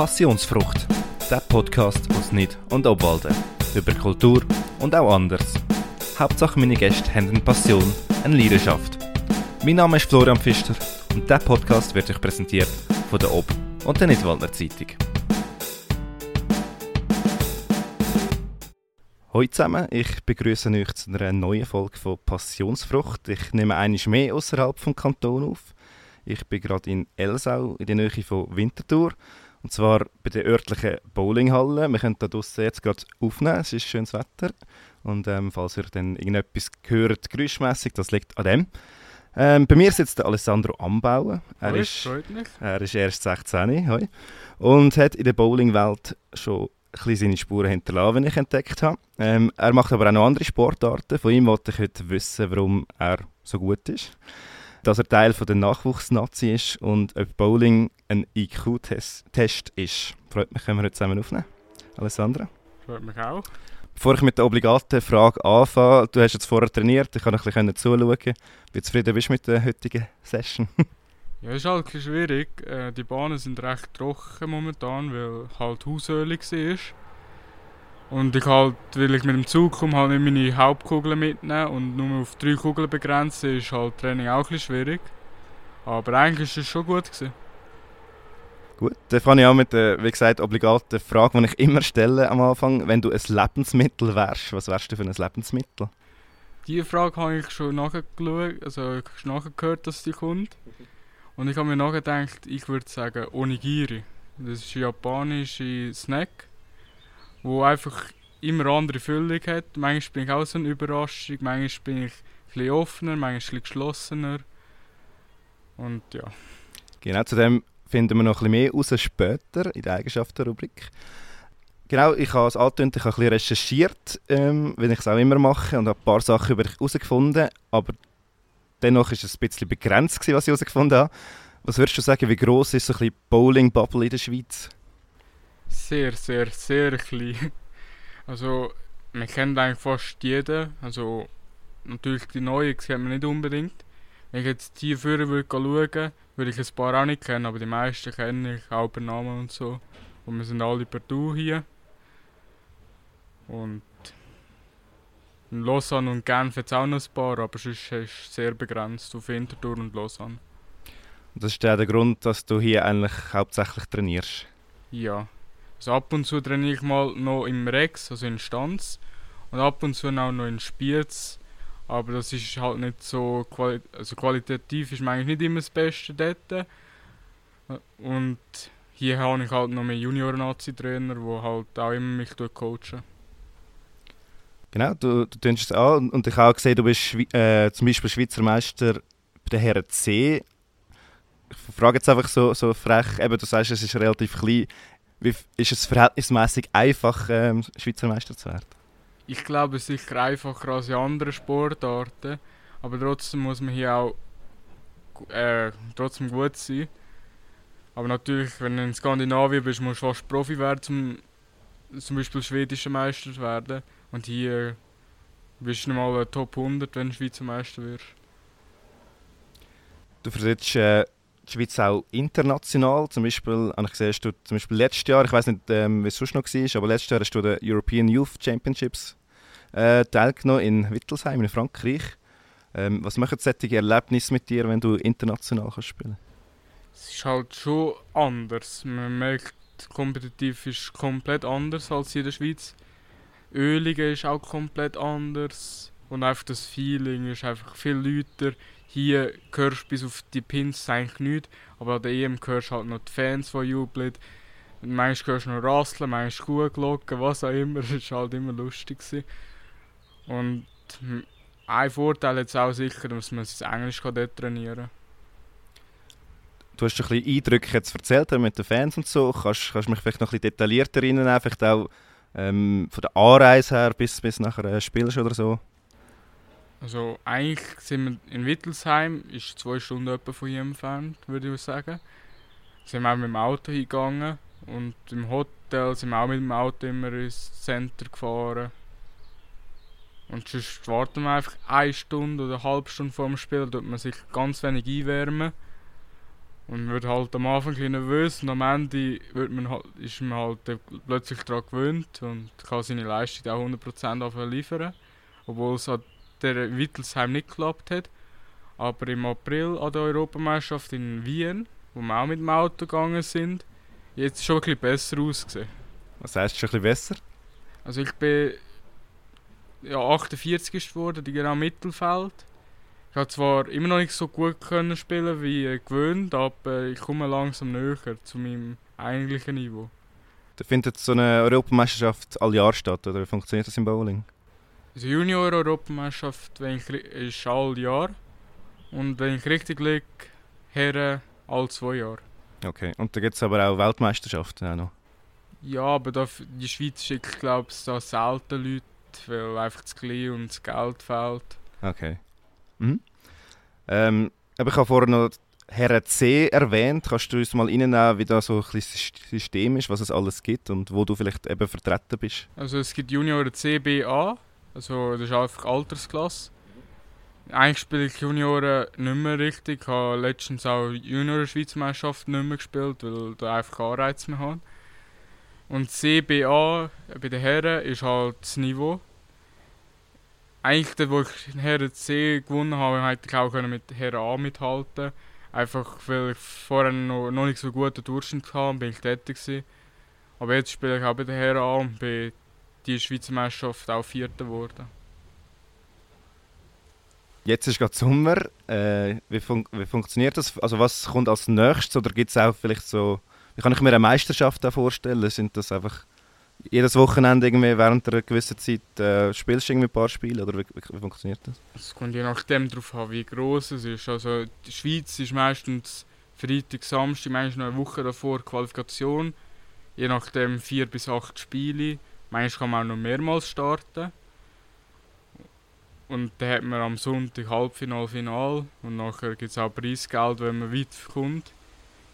Passionsfrucht, der Podcast aus Nid und Obwalden. Über Kultur und auch anders. Hauptsache meine Gäste haben eine Passion, eine Leidenschaft. Mein Name ist Florian Pfister und dieser Podcast wird euch präsentiert von der Ob- und der Nidwaldner Zeitung. Hallo zusammen, ich begrüße euch zu einer neuen Folge von Passionsfrucht. Ich nehme einiges mehr außerhalb vom Kanton auf. Ich bin gerade in Elsau, in der Nähe von Winterthur. Und zwar bei der örtlichen Bowlinghalle. Wir können da draussen jetzt gerade aufnehmen, es ist schönes Wetter. Und ähm, falls ihr dann irgendetwas hört, geräuschmässig, das liegt an dem. Ähm, bei mir sitzt der Alessandro Ambauer. Er, Hoi, ist, er ist erst 16 hoi, und hat in der Bowlingwelt schon ein bisschen seine Spuren hinterlassen, wie ich entdeckt habe. Ähm, er macht aber auch noch andere Sportarten. Von ihm wollte ich heute wissen, warum er so gut ist. Dass er Teil von der Nachwuchsnazi ist und ob Bowling ein IQ-Test ist. Freut mich, können wir heute zusammen aufnehmen. Alessandra? Freut mich auch. Bevor ich mit der obligaten Frage anfange, du hast jetzt vorher trainiert, ich kann ein bisschen zuschauen. Wie zufrieden bist du mit der heutigen Session? Ja, ist halt schwierig. Äh, die Bahnen sind recht trocken momentan, weil halt Hausöl war. Und ich halt, weil ich mit dem Zug komme, halt nicht meine Hauptkugeln mitnehmen und nur auf drei Kugeln begrenzen, ist halt Training auch ein bisschen schwierig. Aber eigentlich war es schon gut. Gewesen. Gut, dann fange ich an mit der, wie gesagt, obligaten Frage, die ich immer stelle am Anfang. Wenn du ein Lebensmittel wärst, was wärst du für ein Lebensmittel? Diese Frage habe ich schon nachgeschaut, also ich habe nachgehört, dass die kommt. Und ich habe mir nachgedacht, ich würde sagen Onigiri. Das ist ein japanischer Snack, wo einfach immer andere Füllung hat. Manchmal bin ich auch so eine Überraschung, manchmal bin ich bisschen offener, manchmal bisschen geschlossener. Und ja. Genau, zu dem finden wir noch bisschen mehr raus später in der Eigenschaftenrubrik. Genau, ich habe es angetönt, ich habe ein bisschen recherchiert, ähm, wie ich es auch immer mache, und habe ein paar Sachen über dich herausgefunden, aber dennoch ist es ein bisschen begrenzt, was ich herausgefunden habe. Was würdest du sagen, wie gross ist so ein bisschen Bowling-Bubble in der Schweiz? Sehr, sehr, sehr klein. Also, man kennt eigentlich fast jeden. Also, natürlich die Neuen kennt man nicht unbedingt. Wenn ich jetzt die führen würde schauen, würde ich ein paar auch nicht kennen, aber die meisten kenne ich, auch per Namen und so. Und wir sind alle per Du hier. Und in Lausanne und Genf jetzt auch noch ein paar, aber sonst ist es sehr begrenzt auf Winterthur und Lausanne. Und das ist ja der Grund, dass du hier eigentlich hauptsächlich trainierst. Ja. Also ab und zu trainiere ich mal noch im Rex, also in Stanz. Und ab und zu auch noch in Spiez. Aber das ist halt nicht so quali also qualitativ ist man eigentlich nicht immer das Beste dort. Und hier habe ich halt noch mehr Junior-Nazi-Trainer, die halt auch immer mich coachen. Genau, du, du tönst es an und ich habe auch gesehen, du bist äh, zum Beispiel Schweizer Meister bei der Herren C. Ich frage jetzt einfach so, so frech, eben, du sagst, es ist relativ klein. Wie, ist es verhältnismäßig einfach, ähm, Schweizer Meister zu werden? Ich glaube, es ist sicher einfacher als in anderen Sportarten, aber trotzdem muss man hier auch äh, trotzdem gut sein. Aber natürlich, wenn du in Skandinavien bist, musst du fast Profi werden, um zum Beispiel schwedischer Meister zu werden. Und hier bist du mal Top 100, wenn du Schweizer Meister wirst. Du vertrittst äh, die Schweiz auch international. Zum Beispiel, habe ich gesehen, du zum Beispiel letztes Jahr, ich weiß nicht, ähm, wie es sonst noch war, aber letztes Jahr hast du den European Youth Championships äh, teilgenommen in Wittelsheim in Frankreich. Ähm, was machen solche Erlebnisse mit dir, wenn du international kannst spielen Es ist halt schon anders. Man merkt, kompetitiv ist komplett anders als in der Schweiz. Ölige ist auch komplett anders. Und einfach das Feeling ist einfach viel lauter. Hier hörst du bis auf die Pins eigentlich nichts, aber an der EM hörst du halt noch die Fans, die jubeln. Manchmal hörst du noch Rasseln, manchmal Kuhglocken, was auch immer. Das war halt immer lustig. Gewesen. Und ein Vorteil jetzt auch sicher, dass man das Englisch dort trainieren kann. Du hast ein bisschen Eindrücke jetzt erzählt mit den Fans und so. Kannst, du mich vielleicht noch ein bisschen detaillierter erinnern, vielleicht auch ähm, von der Anreise her bis, bis nachher äh, spielst oder so? Also eigentlich sind wir in Wittelsheim, ist zwei Stunden etwa von hier entfernt, würde ich sagen. Sind wir auch mit dem Auto hingegangen und im Hotel sind wir auch mit dem Auto immer ins Center gefahren. Und sonst warten wir einfach eine Stunde oder eine halbe Stunde vor dem Spiel, tut man sich ganz wenig einwärmen. Und man wird halt am Anfang ein nervös und am Ende wird man halt, ist man halt plötzlich daran gewöhnt und kann seine Leistung auch 100% liefern. Obwohl es an der Wittelsheim nicht geklappt hat. Aber im April an der Europameisterschaft in Wien, wo wir auch mit dem Auto gegangen sind, jetzt schon ein bisschen besser ausgesehen. Was heißt schon ein bisschen besser? Also ich bin ja, 48 geworden, genau Mittelfeld. Ich habe zwar immer noch nicht so gut können spielen wie gewöhnt, aber ich komme langsam näher zu meinem eigentlichen Niveau. Da findet so eine Europameisterschaft all Jahr statt, oder wie funktioniert das im Bowling? Also Junior-Europameisterschaft ist all Jahr und wenn ich richtig liege, Herren all zwei Jahre. Okay, und da gibt es aber auch Weltmeisterschaften auch noch? Ja, aber da, die Schweiz schickt glaube ich da selten Leute, weil einfach zu klein und das Geld fehlt. Okay. Mhm. Ähm, aber ich habe vorher noch Herren C erwähnt. Kannst du uns mal reinnehmen, wie da so ein bisschen System ist, was es alles gibt und wo du vielleicht eben vertreten bist? Also es gibt Junior C, B, A. Also das ist einfach Altersklasse. Eigentlich spiele ich Junioren nicht mehr richtig. Ich habe letztens auch Junior-Schweizmeisterschaft nicht mehr gespielt, weil da einfach Anreize mehr haben. Und CBA bei den Herren ist halt das Niveau eigentlich dort, wo ich Herren C gewonnen habe, hätte ich auch mit Herren A mithalten Einfach weil ich vorher noch, noch nicht so guten Durchschnitt hatte, bin ich dort gewesen. Aber jetzt spiele ich auch bei den Herren A und bin die Schweizer Meisterschaft auch Vierter geworden. Jetzt ist gerade Sommer. Äh, wie, fun wie funktioniert das? Also was kommt als nächstes? Oder gibt es auch vielleicht so... Wie kann ich mir eine Meisterschaft vorstellen? Sind das einfach jedes Wochenende irgendwie während einer gewissen Zeit äh, spielst du irgendwie ein paar Spiele oder wie, wie, wie funktioniert das? Es kommt je nachdem darauf an, wie groß es ist. Also die Schweiz ist meistens Freitag, Samstag, manchmal noch eine Woche davor Qualifikation. Je nachdem vier bis acht Spiele. Manchmal kann man auch noch mehrmals starten. Und dann hat man am Sonntag Halbfinal, Final und nachher gibt es auch Preisgeld, wenn man weit kommt.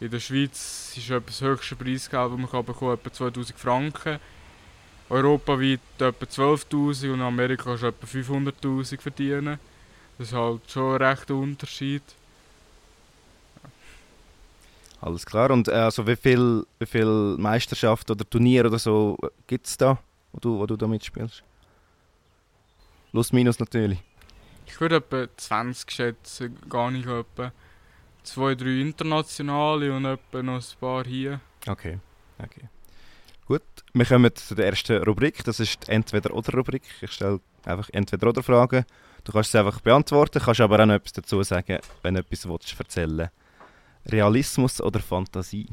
In der Schweiz ist das höchste Preisgeld, das man kann bekommen, etwa 2000 Franken europaweit etwa 12'000 und in Amerika kannst du etwa 500'000 verdienen. Das ist halt schon ein rechter Unterschied. Alles klar. Und äh, also wie viele wie viel Meisterschaften oder Turniere oder so gibt es da, wo du, wo du da mitspielst? Plus minus natürlich. Ich würde etwa 20 schätzen, gar nicht etwa. Zwei, drei internationale und etwa noch ein paar hier. Okay, okay. Gut, wir kommen zu der ersten Rubrik. Das ist die Entweder-Oder-Rubrik. Ich stelle einfach Entweder-Oder-Fragen. Du kannst sie einfach beantworten, kannst aber auch noch etwas dazu sagen, wenn du etwas willst erzählen Realismus oder Fantasie?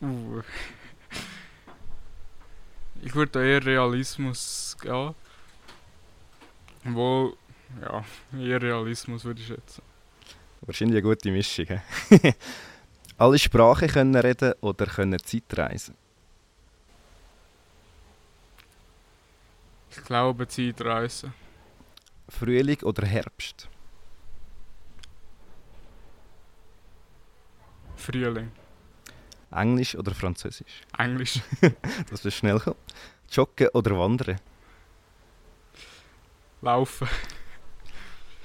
Uh. Ich würde eher Realismus gehen. Wo, ja, eher Realismus würde ich schätzen. Wahrscheinlich eine gute Mischung. alle Sprachen können reden oder können Zeitreisen? Ich glaube Zeitreisen. Frühling oder Herbst? Frühling. Englisch oder Französisch? Englisch. das ist schnell gekommen. Joggen oder Wandern? Laufen.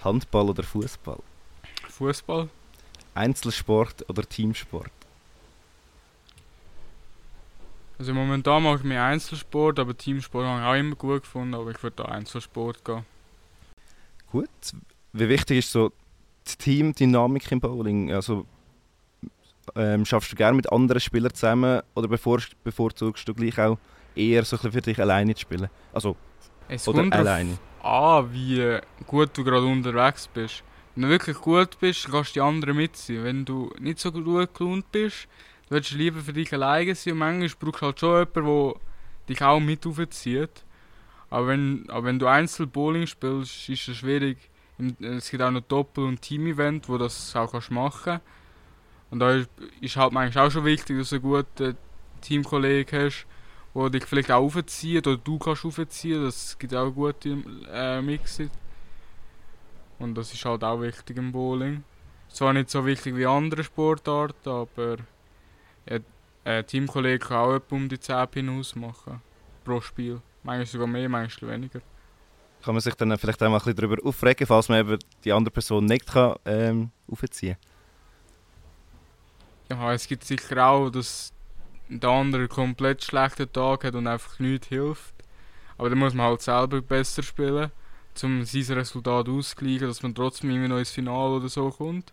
Handball oder Fußball? Fußball. Einzelsport oder Teamsport? Also momentan mache ich mehr Einzelsport, aber Teamsport habe ich auch immer gut gefunden, aber ich würde da Einzelsport gehen. Gut. Wie wichtig ist so die Teamdynamik im Bowling? Also ähm, schaffst du gerne mit anderen Spielern zusammen oder bevor, bevorzugst du gleich auch eher so für dich alleine zu spielen? Also es oder alleine? An, wie gut du gerade unterwegs bist. Wenn du wirklich gut bist, kannst du die anderen mitziehen. Wenn du nicht so gut gelohnt bist, willst du lieber für dich alleine sein und manchmal brauchst du halt schon jemanden, der dich auch mit aufzieht. Aber wenn, aber wenn du einzeln Bowling spielst, ist es schwierig. Es gibt auch noch Doppel- und Team-Event, wo du das auch kannst machen kannst. Und da ist, halt manchmal auch schon wichtig, dass du einen guten Teamkollegen hast, der dich vielleicht auch aufzieht oder du kannst aufziehen. Das gibt auch gute äh, Mixes. Und das ist halt auch wichtig im Bowling. Zwar nicht so wichtig wie andere Sportarten, aber ein Teamkollege kann auch etwa um die 10 Pin ausmachen. Pro Spiel. Manchmal sogar mehr, manchmal weniger. kann man sich dann vielleicht auch mal ein bisschen darüber aufregen, falls man eben die andere Person nicht kann, ähm, aufziehen Ja, es gibt sicher auch, dass der andere einen komplett schlechten Tag hat und einfach nichts hilft. Aber dann muss man halt selber besser spielen, um sein Resultat auszugleichen, dass man trotzdem immer noch ins Finale oder so kommt.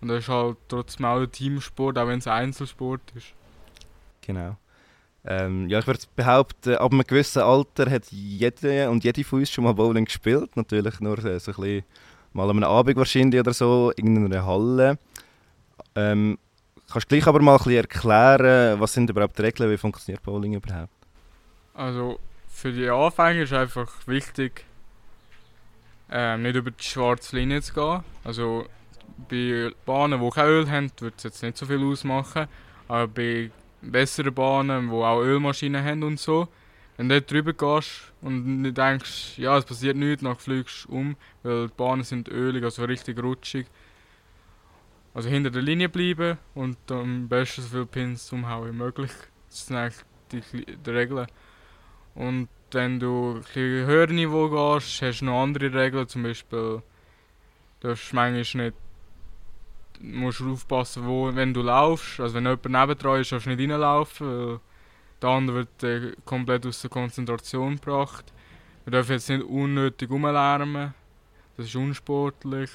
Und das ist halt trotzdem auch ein Teamsport, auch wenn es Einzelsport ist. Genau. Ähm, ja, ich würde behaupten, ab einem gewissen Alter hat jede und jede von uns schon mal Bowling gespielt. Natürlich nur so ein bisschen mal an einem Abend wahrscheinlich oder so, in einer Halle. Ähm, kannst du gleich aber mal ein erklären, was sind überhaupt die Regeln, wie funktioniert Bowling überhaupt? Also für die Anfänger ist einfach wichtig, ähm, nicht über die schwarze Linie zu gehen. Also bei Bahnen, die kein Öl haben, wird es jetzt nicht so viel ausmachen. Aber bei bessere Bahnen, die auch Ölmaschinen haben und so. Wenn du dort drüber gehst und denkst, ja, es passiert nichts, dann fliegst du um, weil die Bahnen sind ölig, also richtig rutschig. Also hinter der Linie bleiben und am besten so viele Pins umhauen wie möglich. Das sind eigentlich die, die Regeln. Und wenn du ein höher Niveau gehst, hast du noch andere Regeln, zum Beispiel du darfst manchmal nicht musst du aufpassen, wo, wenn du laufst. Also wenn jemand nebendran ist, darfst du nicht reinlaufen, weil der andere wird äh, komplett aus der Konzentration gebracht. Wir dürfen jetzt nicht unnötig rumlärmen, das ist unsportlich.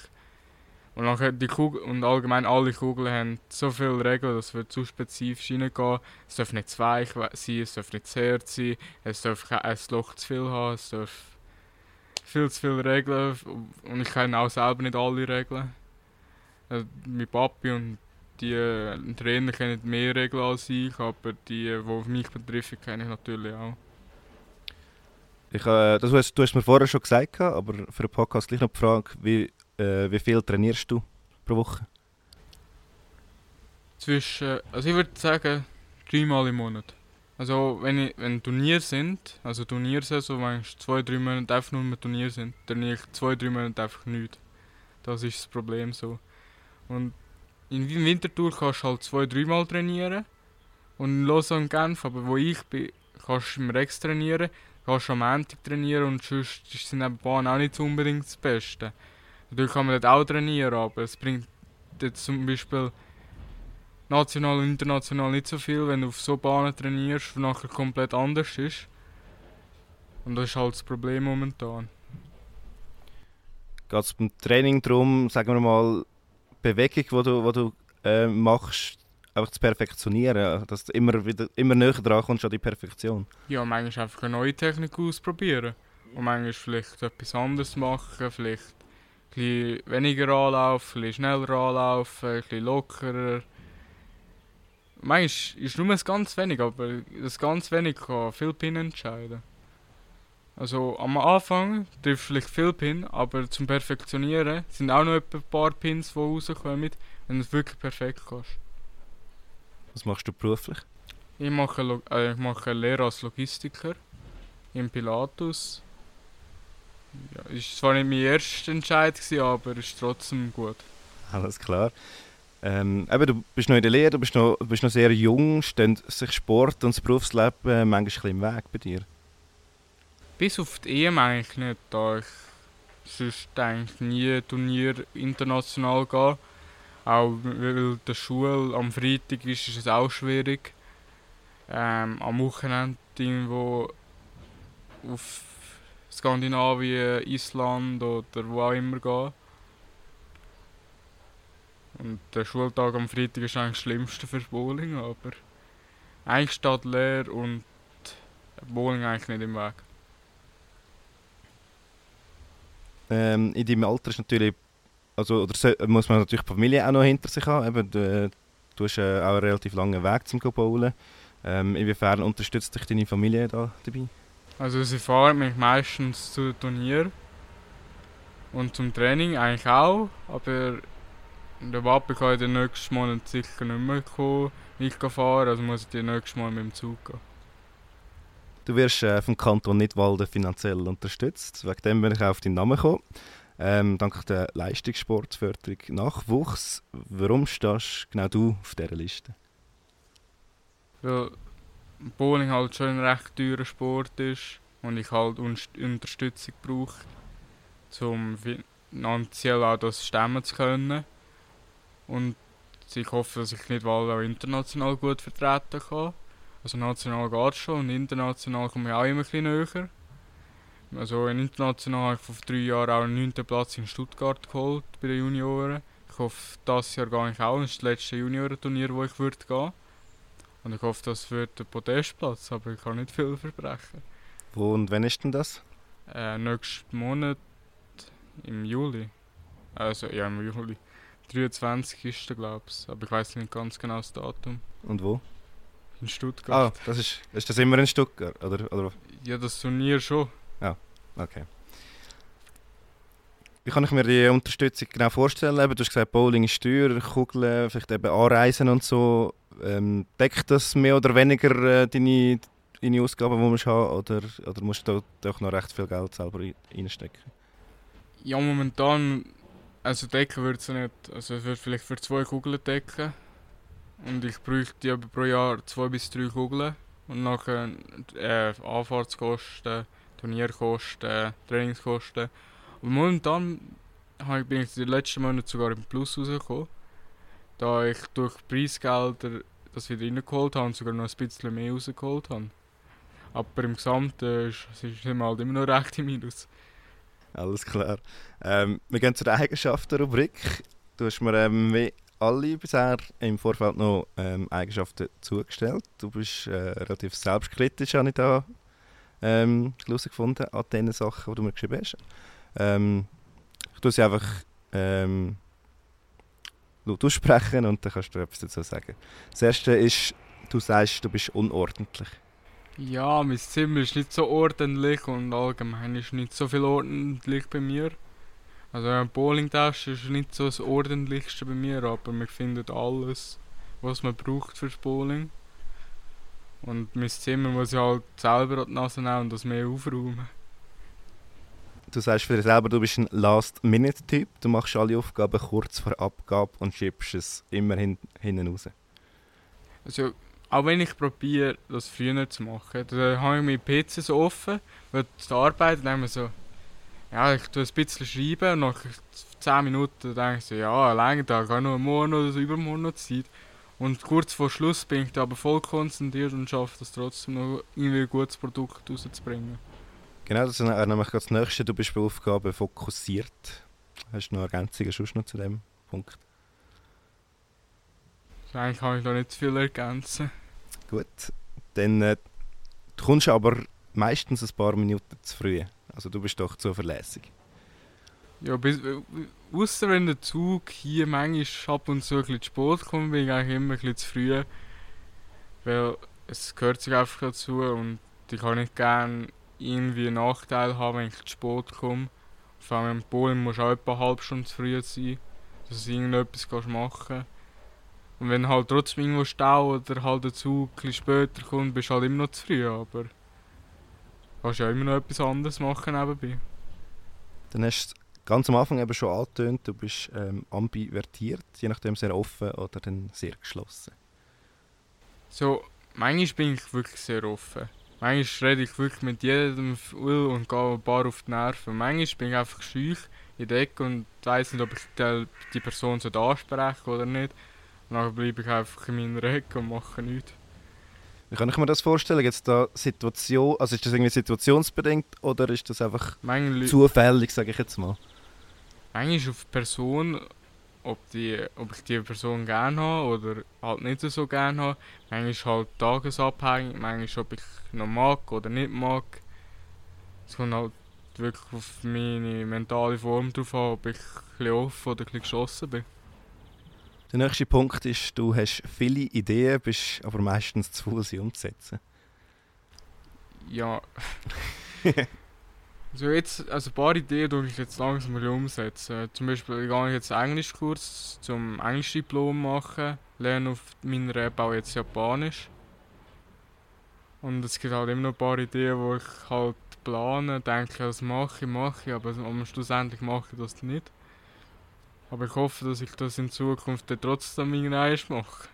Und, nachher die Kugel, und allgemein alle Kugeln haben so viele Regeln, dass wir zu spezifisch reingehen. Es darf nicht zu weich sein, es darf nicht zu hart sein, es darf kein Loch zu viel haben, es darf viel zu viele Regeln. Und ich kenne auch selber nicht alle Regeln. Also, mein Papi und die Trainer kennen mehr Regeln als ich, aber die, die mich betreffen, kenne ich natürlich auch. Ich, äh, das hast, du hast mir vorher schon gesagt, aber für den Podcast gleich noch die Frage, wie, äh, wie viel trainierst du pro Woche? Zwischen, also ich würde sagen, dreimal im Monat. Also wenn, ich, wenn Turniere sind, also Turniersaison, wenn ich zwei, drei Monate einfach nur mit Turnier sind, trainiere ich zwei, drei Monate einfach nichts. Das ist das Problem so. Und in Winterthur kannst du halt zwei, dreimal trainieren. Und in Lausanne Genf, aber wo ich bin, kannst du im Rex trainieren, kannst du am Montag trainieren und sonst sind die Bahnen auch nicht unbedingt das Beste. Natürlich kann man dort auch trainieren, aber es bringt jetzt zum Beispiel national und international nicht so viel, wenn du auf so Bahnen trainierst, die nachher komplett anders ist. Und das ist halt das Problem momentan. Geht es beim Training darum, sagen wir mal, Bewegung, die du, die du äh, machst, einfach zu perfektionieren, dass du immer, wieder, immer näher dran kommst an die Perfektion. Ja, manchmal einfach eine neue Technik ausprobieren und manchmal vielleicht etwas anderes machen, vielleicht ein weniger anlaufen, ein schneller anlaufen, ein bisschen lockerer. Manchmal ist es nur ganz wenig, aber das ganz wenig kann viel Pin entscheiden. Also am Anfang triffst du vielleicht viel Pin, aber zum Perfektionieren sind auch noch ein paar Pins, die rauskommen, wenn du es wirklich perfekt kannst. Was machst du beruflich? Ich mache, äh, ich mache eine Lehre als Logistiker im Pilatus. Ja, ist zwar nicht mein erster Entscheid, gewesen, aber ist trotzdem gut. Alles klar. Ähm, eben, du bist noch in der Lehre, du bist noch, bist noch sehr jung. Stehen sich Sport und das Berufsleben äh, manchmal ein im Weg bei dir? Bis auf die EM eigentlich nicht, da ich sonst eigentlich nie Turnier international gehe. Auch weil der Schule am Freitag ist, ist es auch schwierig. Ähm, am Wochenende irgendwo auf Skandinavien, Island oder wo auch immer gehen. Und der Schultag am Freitag ist eigentlich das Schlimmste für Bowling, aber eigentlich steht leer und Bowling eigentlich nicht im Weg. ähm, in deinem Alter ist natürlich, also oder so, muss man natürlich die Familie auch noch hinter sich haben. Eben, du, du hast äh, auch einen relativ langen Weg zum Bowlen. Ähm, inwiefern unterstützt dich deine Familie da dabei? Also sie fahren mich meistens zu Turnier und zum Training eigentlich auch, aber der Papa kann den nächsten Monat sicher nicht mehr kommen, nicht fahren, also muss ich den nächsten Mal mit dem Zug gehen. Du wirst äh, vom Kanton Nidwalden finanziell unterstützt. Wegen dem bin ich auch auf deinen Namen gekommen. Ähm, dank der Leistungssportförderung Nachwuchs. Warum stehst genau du auf dieser Liste? Weil Bowling halt schon ein recht teurer Sport ist und ich halt Unterstützung brauche, um finanziell auch das stemmen zu können. Und ich hoffe, dass ich nicht auch international gut vertreten kann. Also national geht schon und international komme ich auch immer ein näher. Also international habe ich vor drei Jahren auch einen 9. Platz in Stuttgart geholt bei den Junioren. Ich hoffe, dieses Jahr gehe ich auch. Das ist das letzte Juniorenturnier, wo ich würde gehen. Und ich hoffe, das wird der Podestplatz, aber ich kann nicht viel versprechen. Wo und wann ist denn das? Äh, nächsten Monat im Juli. Also ja, im Juli. 23 ist der, glaube ich. Aber ich weiß nicht ganz genau das Datum. Und wo? In Stuttgart. Ah, das ist, ist das immer in Stuttgart? Oder, oder? Ja, das Turnier schon. Ja, okay. Wie kann ich mir die Unterstützung genau vorstellen? du hast gesagt, Bowling ist teuer, Kugeln, vielleicht eben Anreisen und so. Ähm, deckt das mehr oder weniger äh, deine, deine Ausgaben, die du haben oder, oder musst du da doch noch recht viel Geld selber reinstecken? Ja, momentan, also decken würde es nicht. Also es wird vielleicht für zwei Kugeln decken. Und ich bräuchte aber pro Jahr zwei bis drei Kugeln. Und nachher äh, Anfahrtskosten, Turnierkosten, Trainingskosten. Und momentan bin ich in den letzten Monaten sogar im Plus rausgekommen. Da ich durch Preisgelder das wieder reingeholt habe und sogar noch ein bisschen mehr rausgeholt habe. Aber im Gesamten ist es halt immer noch recht im Minus. Alles klar. Ähm, wir gehen zur Eigenschaftenrubrik. Du hast mir ähm, wie alle bisher im Vorfeld noch ähm, Eigenschaften zugestellt. Du bist äh, relativ selbstkritisch, habe ich da ähm, an den Sachen, die du mir geschrieben hast. Ähm, ich tue sie einfach ähm, laut aussprechen und dann kannst du etwas dazu sagen. Das erste ist, du sagst, du bist unordentlich. Ja, mein Zimmer ist nicht so ordentlich und allgemein ist nicht so viel ordentlich bei mir. Also eine Bowlingtasche ist nicht so das ordentlichste bei mir, aber man findet alles, was man braucht fürs Bowling. Und mein Zimmer muss ich halt selber an die Nase nehmen und das mehr aufräumen. Du sagst für dich selber, du bist ein Last-Minute-Typ. Du machst alle Aufgaben kurz vor Abgabe und schiebst es immer hin, hinten raus. Also, auch wenn ich probiere, das früher zu machen, dann habe ich meinen PC so offen, weil zur Arbeit dann so, ja, ich tue ein bisschen schreiben und nach 10 Minuten denke ich so, ja, lange Tag, habe noch morgen oder so übermorgen noch Zeit. Und kurz vor Schluss bin ich da aber voll konzentriert und schaffe es trotzdem noch irgendwie ein gutes Produkt rauszubringen. Genau, das ist nämlich das Nächste. Du bist bei Aufgaben fokussiert. Hast du noch Ergänzungen sonst noch zu dem Punkt? Eigentlich kann ich da nicht zu viel ergänzen. Gut, dann äh, du kommst aber meistens ein paar Minuten zu früh. Also du bist doch zuverlässig. Ja, bis, äh, außer wenn der Zug hier manchmal ab und zu ein bisschen zu spät kommt, bin ich eigentlich immer ein bisschen zu früh. Weil es gehört sich einfach dazu und ich kann nicht gerne irgendwie einen Nachteil haben, wenn ich zu spät komme. Vor allem in Polen musst du auch etwa eine halbe Stunde zu früh sein, dass du irgendetwas machen kannst. Und wenn halt trotzdem irgendwo Stau oder halt der Zug ein später kommt, bist du halt immer noch zu früh, aber kannst ja immer noch etwas anderes machen nebenbei. Dann hast du ganz am Anfang eben schon angetönt, du bist ähm, ambivertiert, je nachdem sehr offen oder dann sehr geschlossen. So, manchmal bin ich wirklich sehr offen. Manchmal rede ich wirklich mit jedem und gehe ein paar auf die Nerven. Manchmal bin ich einfach schüch in der Ecke und weiß nicht, ob ich die Person so ansprechen oder nicht. Und dann bleibe ich einfach in meiner Ecke und mache nichts. Wie kann ich mir das vorstellen? Jetzt da Situation, also ist das irgendwie situationsbedingt oder ist das einfach Manchmal zufällig, sage ich jetzt mal? Manchmal auf die Person ob, die, ob ich die Person gerne habe oder halt nicht so gerne habe. Manchmal halt tagesabhängig, manchmal ob ich noch mag oder nicht mag. Es kommt halt wirklich auf meine mentale Form drauf an, ob ich ein offen oder ein geschossen bin. Der nächste Punkt ist, du hast viele Ideen, bist aber meistens zu faul, sie umzusetzen. Ja. Also jetzt, also ein paar Ideen die ich jetzt langsam umsetzen. Zum Beispiel gehe ich jetzt einen Englischkurs zum Englischdiplom machen, lerne auf meiner App auch jetzt Japanisch. Und es gibt halt immer noch ein paar Ideen, wo ich halt plane, denke, das mache ich, mache ich, aber schlussendlich mache ich das nicht. Aber ich hoffe, dass ich das in Zukunft dann trotzdem irgendwann mache.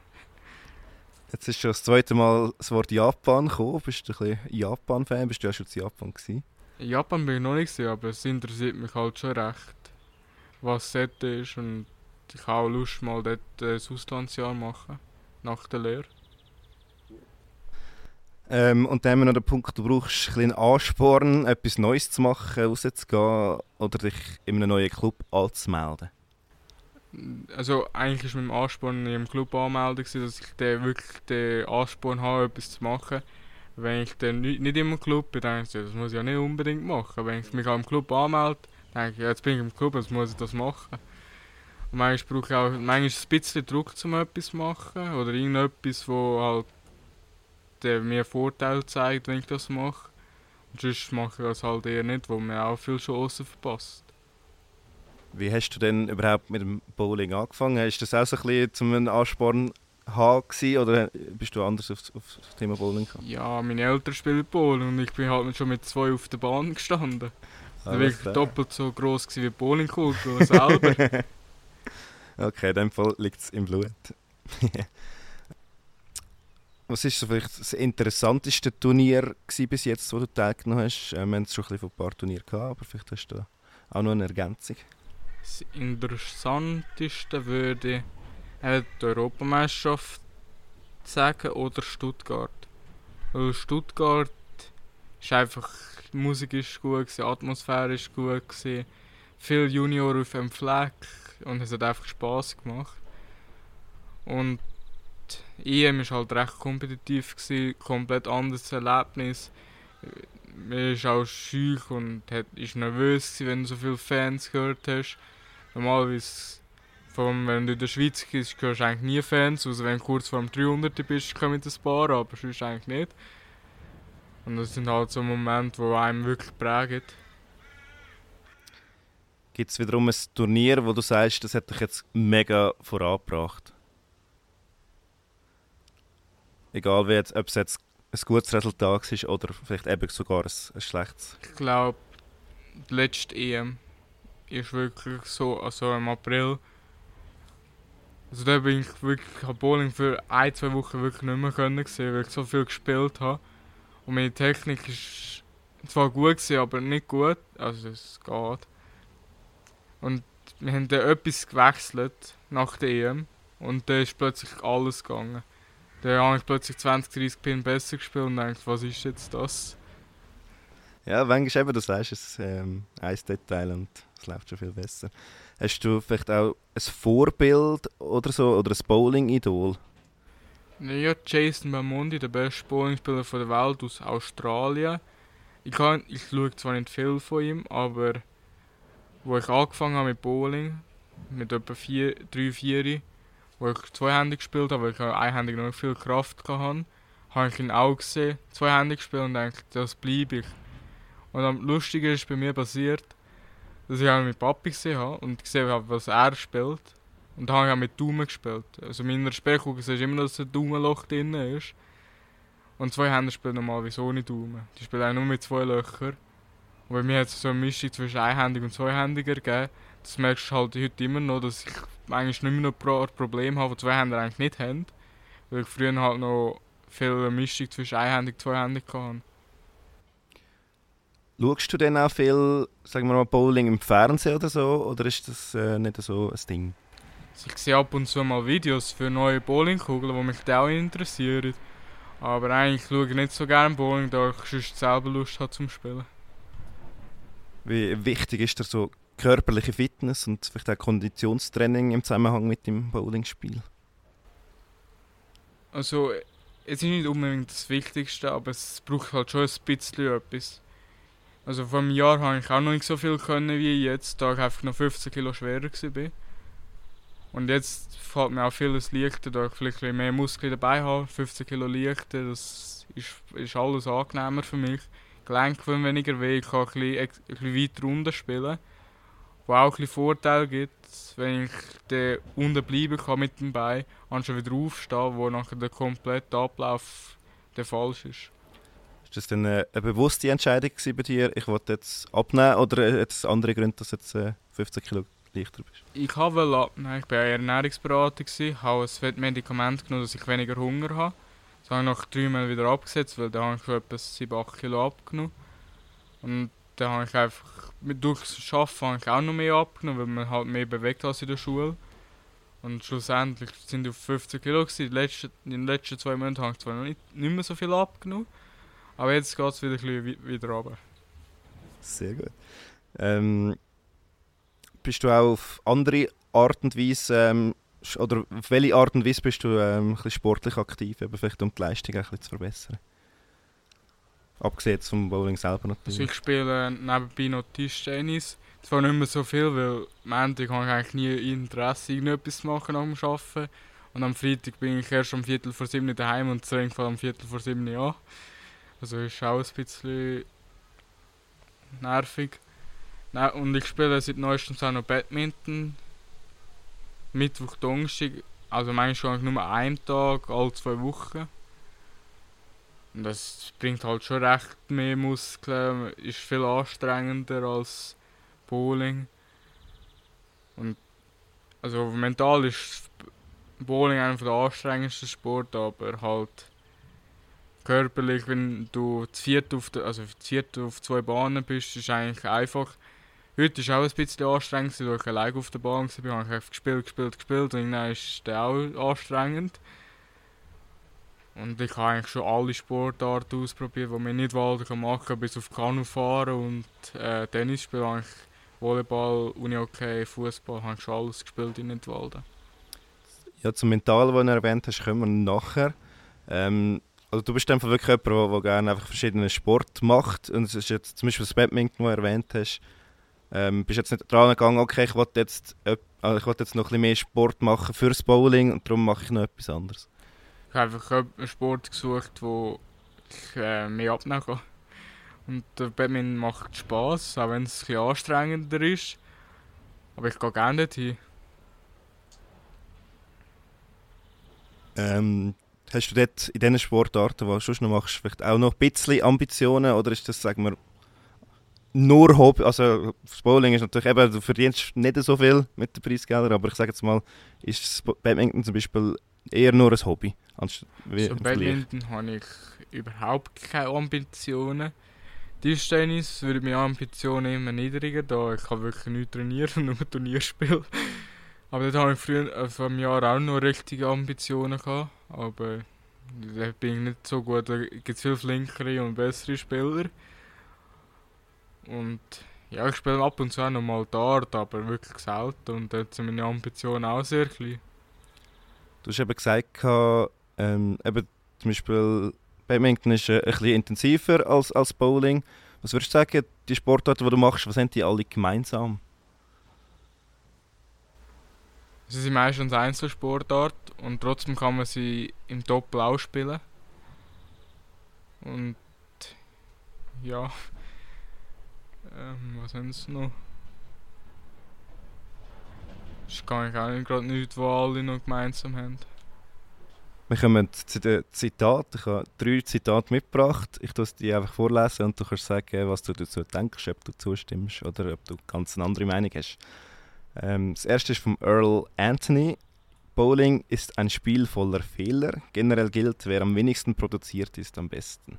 Jetzt ist schon das zweite Mal das Wort Japan gekommen. Bist du ein bisschen Japan-Fan? Bist du ja schon in Japan gewesen? In Japan bin ich noch nicht, gewesen, aber es interessiert mich halt schon recht, was dort ist. Und ich habe auch Lust, mal dort ein Auslandsjahr machen, nach der Lehre. Ähm, und dann haben wir noch den Punkt, du brauchst ein bisschen Ansporn, etwas Neues zu machen, rauszugehen oder dich in einem neuen Club anzumelden. Also eigentlich war mein Ansporn im Club anmelden, dass ich den wirklich den Ansporn habe, etwas zu machen. Wenn ich dann nicht, im Club bin, denke ich, das muss ich ja nicht unbedingt machen. Wenn ich mich im Club anmelde, denke ich, jetzt bin ich im Club, jetzt muss ich das machen. Und manchmal brauche ich auch manchmal ein bisschen Druck, um etwas zu machen. Oder irgendetwas, wo halt der mir Vorteil zeigt, wenn ich das mache. Und sonst mache ich das halt eher nicht, wo mir auch viel Chancen verpasst. Wie hast du denn überhaupt mit dem Bowling angefangen? Ist das auch so ein bisschen zum Ansporn gewesen, oder bist du anders auf, auf das Thema Bowling gekommen? Ja, meine Eltern spielen Bowling und ich bin halt schon mit zwei auf der Bahn gestanden. Ah, da war ich doppelt so groß wie die Bowlingkugel selber. okay, in dem Fall liegt es im Blut. Was ist so vielleicht das interessanteste Turnier bis jetzt, wo du teilgenommen hast? Ähm, wir haben schon ein bisschen von ein paar Turnieren gehabt, aber vielleicht hast du auch noch eine Ergänzung. Das interessanteste würde ich die Europameisterschaft sagen oder Stuttgart. Weil Stuttgart ist einfach, die Musik ist gut, die Atmosphäre ist gut, viele Junioren auf dem Fleck und es hat einfach Spass gemacht. Und EM war halt recht kompetitiv, gewesen, komplett anderes Erlebnis. Man ist auch schüch und hat, nervös, gewesen, wenn du so viele Fans gehört hast. Normalerweise, vom, wenn du in der Schweiz bist, hörst du eigentlich nie Fans, also wenn du kurz vor dem 300 bist, kommen ein paar, aber sonst eigentlich nicht. Und das sind halt so Momente, die einem wirklich prägen. Gibt es wiederum ein Turnier, wo du sagst, das hat dich jetzt mega vorangebracht? Egal wie jetzt, ob es jetzt ein gutes Resultat ist oder vielleicht eben sogar ein, ein schlechtes. Ich glaube, die letzte EM ist wirklich so, also im April. Also da bin ich wirklich, ich Bowling für ein, zwei Wochen wirklich nicht mehr können gesehen, weil ich so viel gespielt habe. Und meine Technik ist zwar gut gewesen, aber nicht gut, also es geht. Und wir haben dann etwas gewechselt nach der EM und da ist plötzlich alles gegangen. Da habe ich plötzlich 20, 30 Pin besser gespielt und dachte, was ist jetzt das? Ja, manchmal eben, du sagst es, ähm, ein Detail und es läuft schon viel besser. Hast du vielleicht auch ein Vorbild oder so, oder ein Bowling-Idol? Ja, Jason Bamondi, der beste Bowlingspieler der Welt aus Australien. Ich, kann, ich schaue zwar nicht viel von ihm, aber wo ich angefangen habe mit Bowling, mit etwa 3, 4, wo ich zweihändig gespielt habe, weil ich einhändig noch viel Kraft hatte, habe ich ihn auch gesehen, zweihändig gespielt und dachte, das bleibe ich. Und am Lustigen ist bei mir passiert, dass ich auch mit Papi gesehen habe und gesehen habe, was er spielt. Und dann habe ich auch mit Daumen gespielt. Also in meiner Spielkugel siehst du immer, dass ein Daumenloch drin ist. Und zwei Hände spielen normalerweise ohne Daumen. Die spielen auch nur mit zwei Löchern. Und bei mir hat es so eine Mischung zwischen einhändig und zweihändiger gegeben. Das merkst du halt heute immer noch, dass ich eigentlich nicht mehr noch ein Problem habe, die zwei Hände eigentlich nicht haben. Weil ich früher halt noch viel Mischung zwischen einhändig und zweihändig hatte. Schaust du denn auch viel, sagen wir mal, Bowling im Fernsehen oder so? Oder ist das äh, nicht so ein Ding? Also ich sehe ab und zu mal Videos für neue Bowlingkugeln, die mich auch interessieren. Aber eigentlich schaue ich nicht so gerne Bowling, da ich sonst selber Lust habe zum Spielen. Wie wichtig ist dir so körperliche Fitness und vielleicht auch Konditionstraining im Zusammenhang mit dem Bowlingspiel? Also, es ist nicht unbedingt das Wichtigste, aber es braucht halt schon ein bisschen etwas. Also vor einem Jahr habe ich auch noch nicht so viel können wie jetzt, da ich einfach noch 15 Kilo schwerer war. Und jetzt fällt mir auch vieles leichter, da ich vielleicht mehr Muskeln dabei habe. 15 Kilo leichter, das ist, ist alles angenehmer für mich. Gelenk wenn weniger weh, ich kann ein bisschen, ein bisschen weiter runter spielen. Was auch ein Vorteil gibt, wenn ich dann unten bleiben kann mit dem Bein, anstatt wieder aufstehen, wo nachher der komplette Ablauf der falsch ist. Ist das dann eine, eine bewusste Entscheidung bei dir, ich wollte jetzt abnehmen oder hat es andere Gründe, dass du jetzt 15 äh, Kilo leichter bist? Ich wollte abnehmen. Ich war eher Ernährungsberater, gewesen, habe ein Fettmedikament genommen, dass ich weniger Hunger habe. Das habe ich nach drei Monaten wieder abgesetzt, weil da habe ich schon etwa 7-8 Kilo abgenommen. Und dann habe ich einfach, durchs Arbeiten habe ich auch noch mehr abgenommen, weil man halt mehr bewegt als in der Schule. Und schlussendlich sind ich auf 15 Kilo gewesen. In den letzten, in den letzten zwei Monaten habe ich zwar noch nicht, nicht mehr so viel abgenommen, aber jetzt geht es wieder ein bisschen wieder runter. Sehr gut. Ähm, bist du auch auf andere Art und Weise, ähm, oder auf welche Art und Weise bist du ähm, ein bisschen sportlich aktiv, eben vielleicht um die Leistung ein bisschen zu verbessern? Abgesehen vom Bowling selber natürlich. Also ich spiele nebenbei noch Tischtennis. Zwar nicht mehr so viel, weil am Montag habe ich eigentlich nie Interesse, irgendetwas zu machen nach dem Arbeiten. Und am Freitag bin ich erst um Viertel vor sieben daheim und das Training fängt am Viertel vor sieben an. Also ist auch ein bisschen nervig. Und ich spiele seit neuestem auch noch Badminton. Mittwoch, Donnerstag. Also manchmal nur einen Tag, alle zwei Wochen. Und das bringt halt schon recht mehr Muskeln, ist viel anstrengender als Bowling. Und also mental ist Bowling einer der anstrengendsten Sport, aber halt körperlich, wenn du zu viert auf, der, also zu viert auf zwei Bahnen bist, ist eigentlich einfach. Heute ist auch ein bisschen anstrengend, weil ich alleine auf der Bahn war. Ich habe gespielt, gespielt, gespielt und dann ist es auch anstrengend. Und ich habe eigentlich schon alle Sportarten ausprobiert, die man nicht Walden machen kann, bis auf Kanu fahren und äh, Tennis spielen. Volleyball, Unihockey, Fußball, habe ich schon alles gespielt in Nidwalden. Ja, zum Mentalen, das du erwähnt hast, kommen wir nachher. Ähm, also du bist einfach wirklich jemand, der gerne einfach verschiedene Sport macht. Und es ist jetzt zum Beispiel das Badminton, das du erwähnt hast. Ähm, bist jetzt nicht dran gegangen, okay, ich wollte jetzt, also ich jetzt noch ein bisschen mehr Sport machen fürs Bowling und darum mache ich noch etwas anderes. Ich habe einfach einen Sport gesucht, wo ich äh, mehr abnehmen kann. Und der Badminton macht Spass, auch wenn es ein bisschen anstrengender ist. Aber ich gehe gerne dorthin. Ähm, hast du dort in diesen Sportarten, die du sonst noch machst, vielleicht auch noch ein bisschen Ambitionen oder ist das, sagen wir, nur Hobby? Also das Bowling ist natürlich eben, du verdienst nicht so viel mit den Preisgeldern, aber ich sage jetzt mal, ist Badminton zum Beispiel eher nur ein Hobby? Anstatt, so Badminton habe ich überhaupt keine Ambitionen. Tischtennis würde meine Ambitionen immer niedriger, da ich kann wirklich nicht trainieren, nur Turnier spielen. Aber da habe ich früher vor einem Jahr auch noch richtige Ambitionen gehabt, aber da bin ich nicht so gut. Da gibt es viel flinkere und bessere Spieler. Und ja, ich spiele ab und zu auch noch mal Dart, aber wirklich selten und dort sind meine Ambitionen auch sehr klein. Du hast eben gesagt, ähm, eben zum Beispiel Badminton ist äh, ein bisschen intensiver als, als Bowling. Was würdest du sagen, die Sportarten, die du machst, was haben die alle gemeinsam? Sie sind meistens Einzelsportart und trotzdem kann man sie im Doppel auch spielen. Und ja, ähm, was haben sie noch? Ich kann ich auch gerade nicht, wo alle noch gemeinsam haben. Wir kommen zu den Zitaten. Ich habe drei Zitate mitgebracht. Ich tue die einfach vorlesen und du kannst sagen, was du dazu denkst, ob du zustimmst oder ob du ganz eine andere Meinung hast. Ähm, das erste ist von Earl Anthony. Bowling ist ein Spiel voller Fehler. Generell gilt, wer am wenigsten produziert, ist am besten.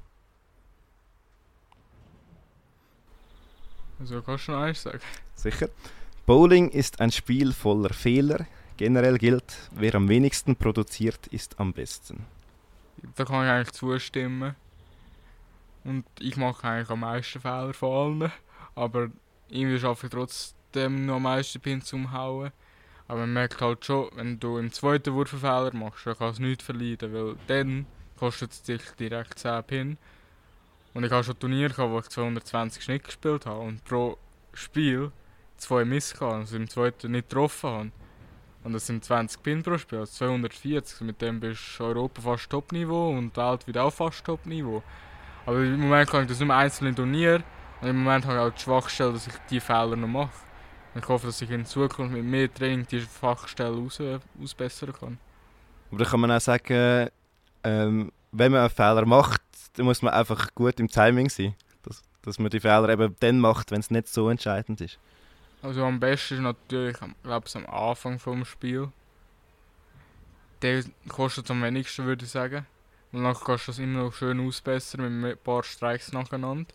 Also kannst du noch eins sagen? Sicher. Bowling ist ein Spiel voller Fehler. Generell gilt, wer am wenigsten produziert, ist am besten. Da kann ich eigentlich zustimmen. Und ich mache eigentlich am meisten Fehler von allen. Aber irgendwie schaffe ich trotzdem noch am meisten Pin zum Hauen. Aber man merkt halt schon, wenn du im zweiten Wurf einen Fehler machst, dann kannst du nichts verlieren, weil dann kostet es dich direkt 10 Pin. Und ich habe schon Turniere gehabt, wo ich 220 Schnitt gespielt habe und pro Spiel zwei Miss gehabt, also im zweiten nicht getroffen habe. Und das sind 20 Pin pro Spiel, also 240. Mit dem bist du Europa fast Top-Niveau und die Welt wieder auch fast Top-Niveau. Aber im Moment kann ich das nur einzeln Turnier und im Moment habe ich auch die Schwachstelle, dass ich diese Fehler noch mache. Ich hoffe, dass ich in Zukunft mit mehr Training diese Fachstelle aus, ausbessern kann. Aber da kann man auch sagen, ähm, wenn man einen Fehler macht, dann muss man einfach gut im Timing sein. Dass, dass man die Fehler eben dann macht, wenn es nicht so entscheidend ist. Also am besten ist natürlich, glaube ich, am Anfang vom Spiel. Der kostet am wenigsten, würde ich sagen. Und dann kannst du das immer noch schön ausbessern mit ein paar Streiks nacheinander.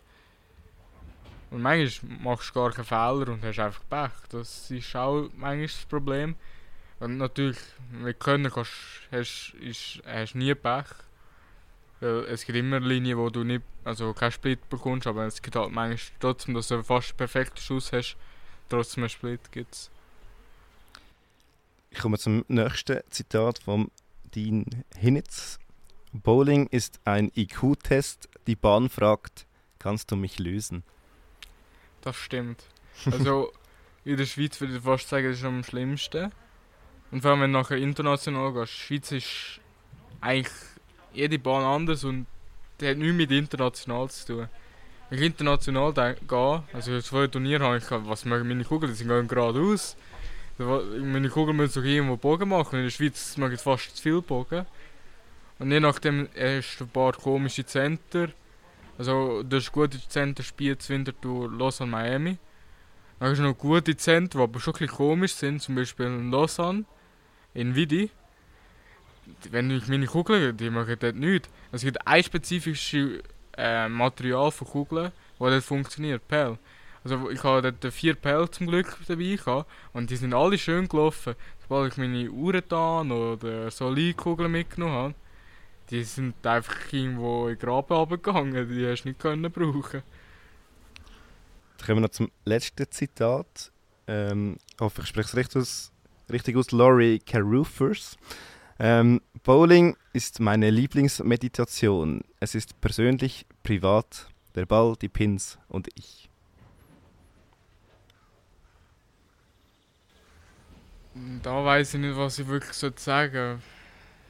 Und manchmal machst du gar keinen Fehler und hast einfach Pech. Das ist auch manchmal das Problem. Und natürlich, mit Können kannst, hast du nie Pech. Weil es gibt immer Linien, wo du nicht, also keinen Split bekommst, aber es gibt halt manchmal trotzdem, dass du fast einen perfekten Schuss hast, trotzdem einen Split gibt's. Ich komme zum nächsten Zitat von Dean Hinnitz. Bowling ist ein IQ-Test. Die Bahn fragt, kannst du mich lösen? Das stimmt. Also in der Schweiz würde ich fast sagen, das ist am schlimmsten. Und vor allem, wenn du nachher international gehst. Die Schweiz ist eigentlich jede Bahn anders und die hat nichts mit international zu tun. Wenn ich international gehe, also das vorher Turnier habe ich was machen meine Kugeln, die sind geradeaus. Meine Kugeln müssen doch irgendwo Bogen machen. In der Schweiz machen fast zu viel Bogen. Und je nachdem hast du ein paar komische Center. Also du hast gute Center spielt Winterthur, Lausanne, Miami. Dann hast du noch gute Center, die aber schon ein bisschen komisch sind, zum Beispiel in Lausanne, in Vidi. Wenn ich meine Kugeln, die machen dort nichts. Es gibt ein spezifisches äh, Material für Kugeln, das dort funktioniert, Pell. Also ich habe dort vier Pell zum Glück dabei gehabt, und die sind alle schön gelaufen. Sobald ich meine Uretan oder Solidkugeln mitgenommen habe, die sind einfach irgendwo in den Graben runtergegangen, die hast du nicht können brauchen. Dann kommen wir noch zum letzten Zitat. Ähm, ich hoffe, ich spreche es richtig aus. Richtig aus Laurie Carruthers. Ähm, Bowling ist meine Lieblingsmeditation. Es ist persönlich, privat, der Ball, die Pins und ich. Da weiß ich nicht, was ich wirklich sagen soll.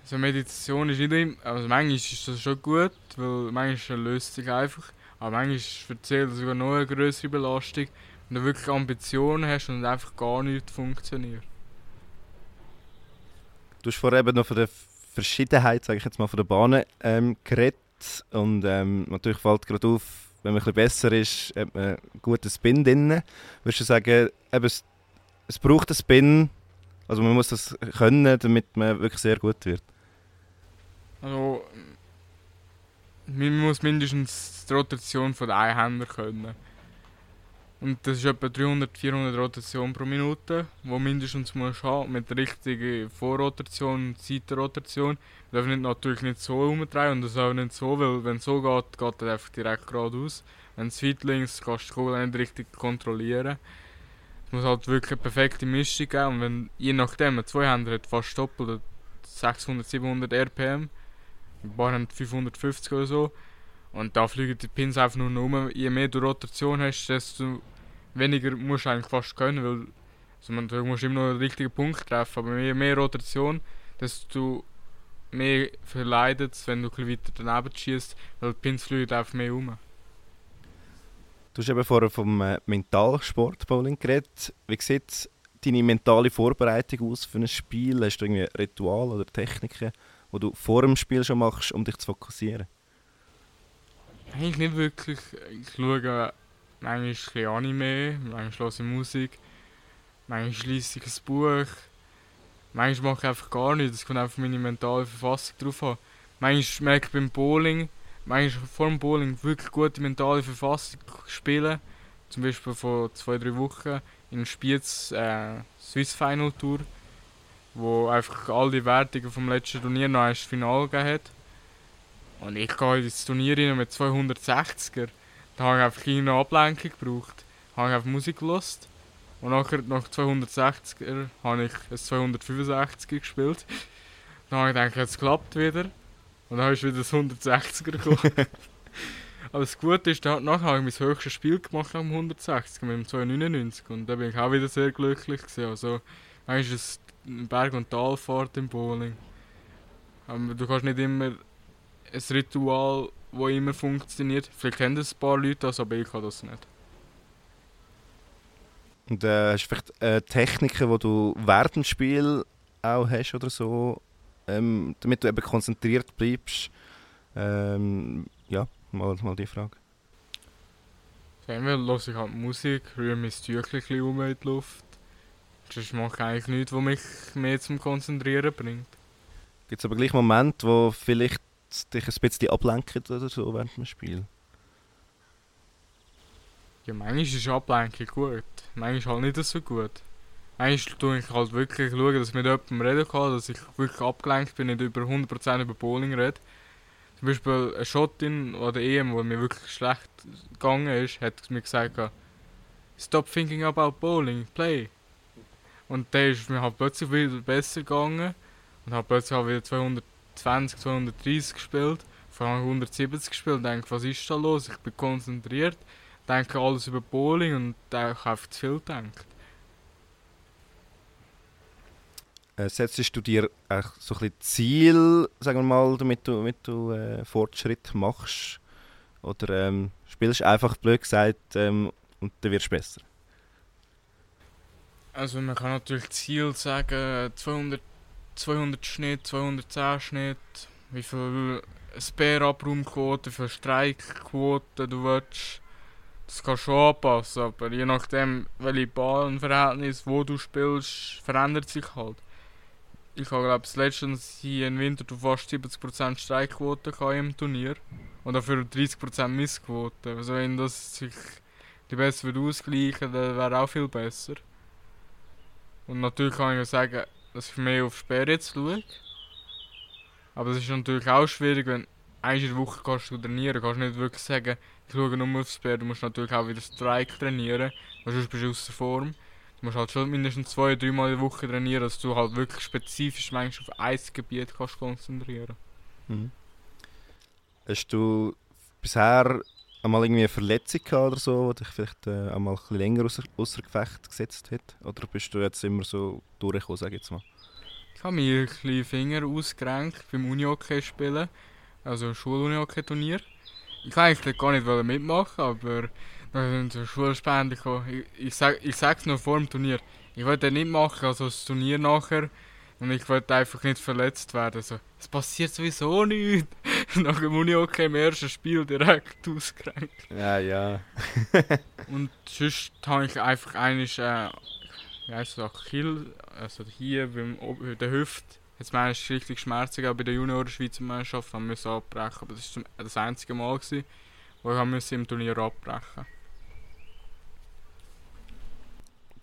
Also Meditation ist nicht immer, also manchmal ist das schon gut, weil manchmal löst sich einfach. Aber manchmal erzählt sogar noch eine größere Belastung, wenn du wirklich Ambitionen hast und einfach gar nichts funktioniert. Du hast vorher eben noch von der Verschiedenheit, sage ich jetzt mal, von der Bahnen ähm, geredet. Und ähm, natürlich fällt gerade auf, wenn man ein besser ist, hat man einen guten Spin drin. Würdest du sagen, eben, es, es braucht einen Spin, also man muss das können, damit man wirklich sehr gut wird? Also, man muss mindestens die Rotation von den Einhändern können. Und das ist etwa 300, 400 Rotationen pro Minute, wo mindestens muss haben mit der richtigen Vorrotation und Seitenrotation. Man darf nicht, natürlich nicht so umdrehen und das auch nicht so, weil wenn es so geht, geht er einfach direkt geradeaus. Wenn es weit links kannst du die Kugel nicht richtig kontrollieren. Es muss halt wirklich eine perfekte Mischung geben und wenn, je nachdem, ein Zweihänder hat fast doppelt, 600, 700 RPM, haben 550 oder so. Und da fliegen die Pins einfach nur um. Je mehr du Rotation hast, desto weniger musst du eigentlich fast können, weil also man, du musst immer noch den richtigen Punkt treffen. Aber je mehr Rotation, desto mehr verleidet es, wenn du ein weiter daneben schießt, weil die Pins fliegen einfach mehr um. Du hast eben vorher vom äh, Mentalsport Bowling geredet. Wie sieht deine mentale Vorbereitung aus für ein Spiel? Hast du irgendwie Ritual oder Techniken? Die du vor dem Spiel schon machst, um dich zu fokussieren? Eigentlich nicht wirklich. Ich schaue manchmal ein bisschen Anime, manchmal höre ich Musik, manchmal lese ich ein Buch. Manchmal mache ich einfach gar nichts, es kommt einfach meine mentale Verfassung drauf an. Manchmal merke ich beim Bowling, manchmal vor dem Bowling wirklich gute mentale Verfassung spielen. Zum Beispiel vor zwei, drei Wochen in Spiez äh, Swiss Final Tour wo einfach all die Wertungen vom letzten Turnier noch ein Finale gegeben hat. Und ich gehe ins Turnier rein mit 260er. Da habe ich einfach keine Ablenkung gebraucht. Da habe ich einfach Musik gelost. Und nachher, nach 260er, habe ich ein 265er gespielt. Dann habe ich gedacht, jetzt klappt wieder. Und dann ist wieder das 160er gekommen. Aber das Gute ist, nachher habe ich mein höchstes Spiel gemacht am 160 mit dem 299. Und da bin ich auch wieder sehr glücklich gewesen. Also, ist es Berg- und Talfahrt im Bowling. Aber du kannst nicht immer ein Ritual, das immer funktioniert. Vielleicht kennen das ein paar Leute das, aber ich kann das nicht. Und äh, hast du vielleicht äh, Techniken, die du während dem Spiel auch hast oder so, ähm, damit du eben konzentriert bleibst? Ähm, ja, mal, mal die Frage. Entweder höre ich halt Musik, rühre mein Tüchlein um in die Luft. Sonst mache ich eigentlich nichts, was mich mehr zum Konzentrieren bringt. Gibt es aber gleich Momente, wo vielleicht dich ein bisschen ablenken oder so während dem Spiel? Ja, manchmal ist Ablenkung gut, manchmal halt nicht so gut. Manchmal schaue ich halt wirklich, schauen, dass ich mit jemandem reden kann, dass ich wirklich abgelenkt bin, nicht über 100% über Bowling rede. Zum Beispiel eine Schottin oder EM, wo mir wirklich schlecht gegangen ist, hat mir gesagt, Stop thinking about bowling, play. Und dann ist mir halt plötzlich wieder besser gegangen und habe plötzlich auch wieder 220, 230 gespielt. Vorher 170 gespielt und denke, was ist da los? Ich bin konzentriert, denke alles über Bowling und habe einfach zu viel gedacht. Äh, setzt du dir äh, so ein Ziel, sagen wir mal, damit du, damit du äh, Fortschritt machst? Oder ähm, spielst einfach blöd gesagt ähm, und dann wirst du besser? Also man kann natürlich Ziel sagen, 200, 200 Schnitt, 210 Schnitt, wie viel Spare-Abraumquote, wie viel Streikquote du willst. Das kannst du schon anpassen, aber je nachdem, welche Ballenverhältnis, wo du spielst, verändert sich halt. Ich habe glaube letztens hier im Winter fast 70% Streikquote im Turnier und dafür 30% Missquote. Also wenn das sich die besser würde ausgleichen, dann wäre auch viel besser. Und natürlich kann ich sagen, dass ich mehr auf Sperre jetzt schaue. Aber es ist natürlich auch schwierig, wenn einmal in der Woche kannst du trainieren kannst du nicht wirklich sagen, ich schaue nur auf Sperre. Du musst natürlich auch wieder Strike trainieren, weil sonst bist du außer Form. Du musst halt schon mindestens zwei, dreimal in der Woche trainieren, dass du halt wirklich spezifisch auf ein Gebiet kannst konzentrieren mhm. Hast du bisher einmal irgendwie eine Verletzung oder so, die dich vielleicht äh, einmal ein länger außer, außer Gefecht gesetzt hat? Oder bist du jetzt immer so durchgekommen, sag ich jetzt mal? Ich habe mir ein bisschen Finger ausgerenkt beim Unihockey spielen, also Schul-Unihockey-Turnier. Ich kann eigentlich gar nicht mitmachen, aber dann sind Schulspenden gekommen. Ich, ich, sag, ich noch vor dem Turnier. Ich wollte nicht machen, also das Turnier nachher. Und ich wollte einfach nicht verletzt werden. Also, es passiert sowieso nichts. Nach dem Uni-Hockey im ersten Spiel direkt ausgerenkt. Ja, ja. und sonst habe ich einfach eigentlich, äh, wie heisst das, Kill, also hier beim, bei der Hüfte, jetzt meine ich richtig schmerzig, auch bei der Junioren-Schweizer Meisterschaft haben wir abbrechen. Aber das war das einzige Mal, gewesen, wo ich im Turnier abbrechen musste.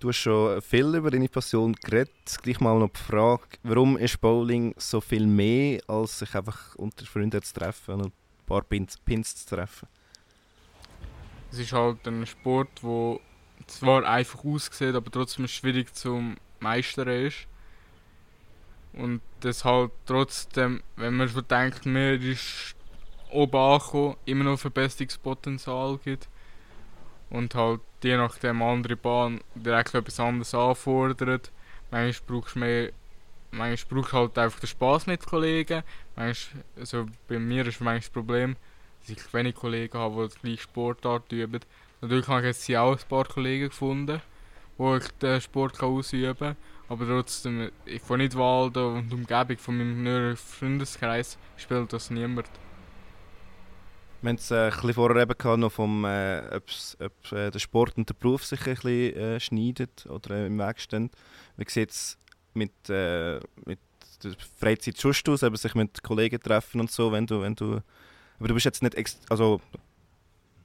Du hast schon viel über deine Passion geredet. Gleich mal noch die Frage, warum ist Bowling so viel mehr, als sich einfach unter Freunden zu treffen und ein paar Pins, Pins zu treffen? Es ist halt ein Sport, der zwar einfach aussieht, aber trotzdem schwierig zum Meistern ist. Und das halt trotzdem, wenn man schon denkt, mehr ist oben angekommen, immer noch Verbesserungspotenzial gibt. Und halt je nachdem andere Bahn direkt etwas anderes anfordert. Manchmal brauchst du mehr, manchmal brauchst halt einfach den Spass mit Kollegen. Manchmal, also bei mir ist manchmal das Problem, dass ich wenig Kollegen habe, die die gleiche Sportart üben. Natürlich habe ich jetzt auch ein paar Kollegen gefunden, wo ich den Sport ausüben kann. Aber trotzdem, von Nidwalden und Umgebung von meinem Freundeskreis spielt das niemand. Wir haben es äh, ein bisschen vorher eben gehabt, noch vom, äh, ob äh, der Sport und der Beruf sich ein bisschen äh, schneidet oder äh, im Weg stehen. Wie sieht es mit, äh, mit der Freizeit schon aus, eben sich mit Kollegen treffen und so, wenn du, wenn du aber du bist jetzt nicht also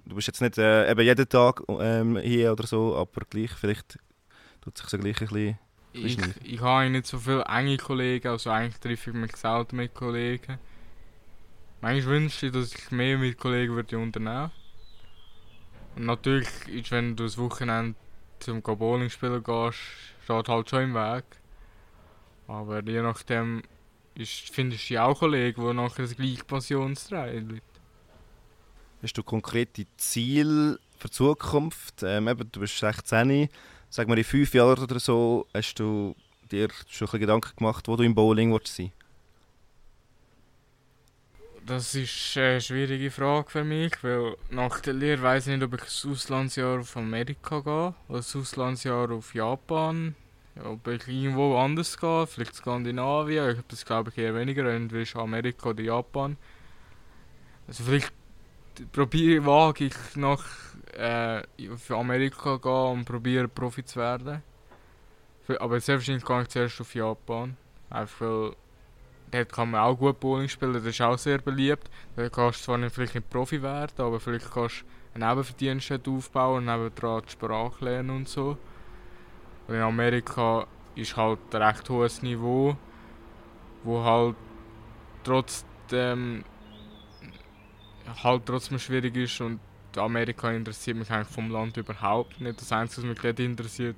du bist jetzt nicht äh, eben jeden Tag ähm, hier oder so, aber gleich vielleicht tut sich so gleich ein bisschen ich, ich habe nicht so viele enge Kollegen, also eigentlich treffe ich mich selten mit Kollegen. Manchmal wünsche ich, dass ich mehr mit Kollegen würde unternehmen Und natürlich ist, wenn du das Wochenende zum Bowling spielen gehst, steht halt schon im Weg. Aber je nachdem ist, findest du auch Kollegen, die nachher das gleiche Passionstreiben Hast du konkrete Ziele für die Zukunft? Ähm, eben, du bist 16, sag mal in fünf Jahren oder so, hast du dir schon ein Gedanken gemacht, wo du im Bowling sein willst? Das ist eine schwierige Frage für mich, weil nach der Lehre weiß ich nicht, ob ich ein Auslandsjahr auf Amerika gehe oder ein Auslandsjahr auf Japan. Ob ich irgendwo anders gehe, vielleicht Skandinavien. Ich habe das glaube ich eher weniger, entweder Amerika oder Japan. Also vielleicht probiere, wage ich nach äh, für Amerika gehen und probiere Profi zu werden. Aber selbstverständlich gehe ich zuerst auf Japan. Einfach weil dort kann man auch gut Bowling spielen, das ist auch sehr beliebt. Da kannst du zwar nicht, vielleicht nicht Profi werden, aber vielleicht kannst du einen Nebenverdienst aufbauen und nebendran die Sprache lernen und so. Und in Amerika ist halt ein recht hohes Niveau, wo halt trotzdem halt trotzdem schwierig ist und Amerika interessiert mich eigentlich vom Land überhaupt nicht. Das Einzige, was mich interessiert,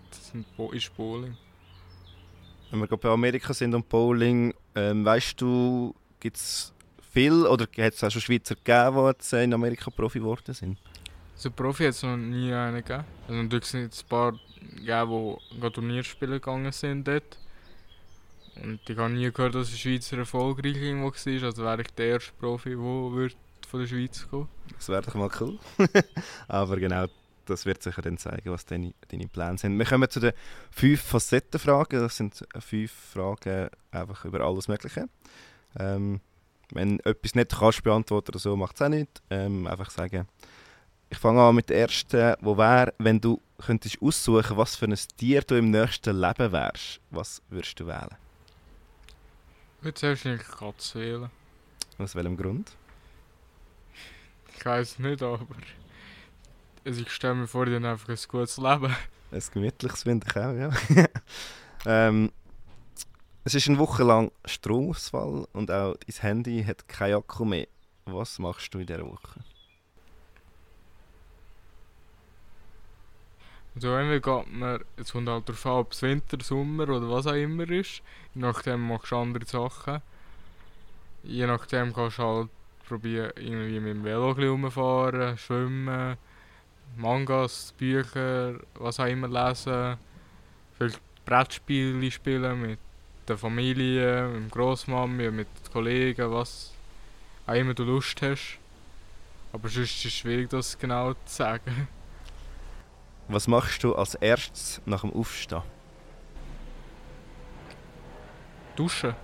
ist Bowling. Wenn wir gerade bei Amerika sind und Bowling, ähm, weißt du, gibt es viel oder hat es auch schon Schweizer gegeben, die jetzt äh, in Amerika Profi geworden sind? So Profi hat es noch nie einen gegeben. Also natürlich sind jetzt ein paar gegeben, die Turnierspiele gegangen sind dort. Und ich habe nie gehört, dass ein Schweizer erfolgreich irgendwo war. Also wäre ich der erste Profi, der von der Schweiz kommen. Das wäre doch mal cool. Aber genau, das wird sicher dann zeigen, was deine, deine Pläne sind. Wir kommen zu den fünf Facettenfragen. Das sind fünf Fragen einfach über alles Mögliche. Ähm, wenn du etwas nicht kannst beantworten oder so, macht es auch nicht. Ähm, einfach sagen. Ich fange an mit der ersten, wo wäre, wenn du könntest aussuchen, was für ein Tier du im nächsten Leben wärst, was würdest du wählen? Ich würde selbstverständlich Katze wählen. Aus welchem Grund? Ich weiß nicht, aber also ich stelle mir vor, die haben einfach ein gutes Leben. Ein gemütliches finde ich auch, ja. ähm, es ist eine Woche lang Stromausfall und auch dein Handy hat keinen Akku mehr. Was machst du in dieser Woche? Also entweder geht man, es kommt halt darauf an, ob es Winter, Sommer oder was auch immer ist. Je nachdem machst du andere Sachen. Je nachdem kannst du halt probieren, irgendwie mit dem Velo rumfahren, schwimmen, Mangas, Bücher, was auch immer lesen. Vielleicht Brettspiele spielen mit der Familie, mit dem Grossmami, mit Kollegen, was auch immer du Lust hast. Aber sonst ist es schwierig, das genau zu sagen. Was machst du als erstes nach dem Aufstehen? Duschen.